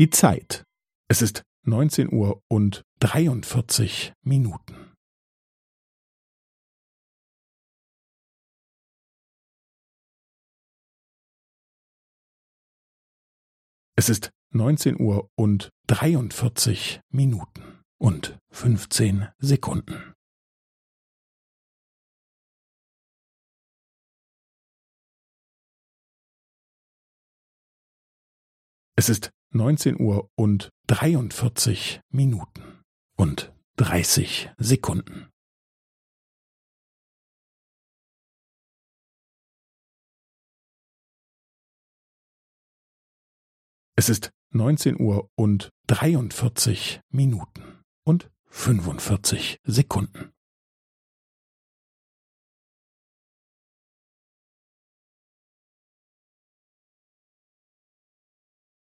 Die Zeit. Es ist neunzehn Uhr und dreiundvierzig Minuten. Es ist neunzehn Uhr und dreiundvierzig Minuten und fünfzehn Sekunden. Es ist neunzehn Uhr und dreiundvierzig Minuten und dreißig Sekunden. Es ist neunzehn Uhr und dreiundvierzig Minuten und fünfundvierzig Sekunden.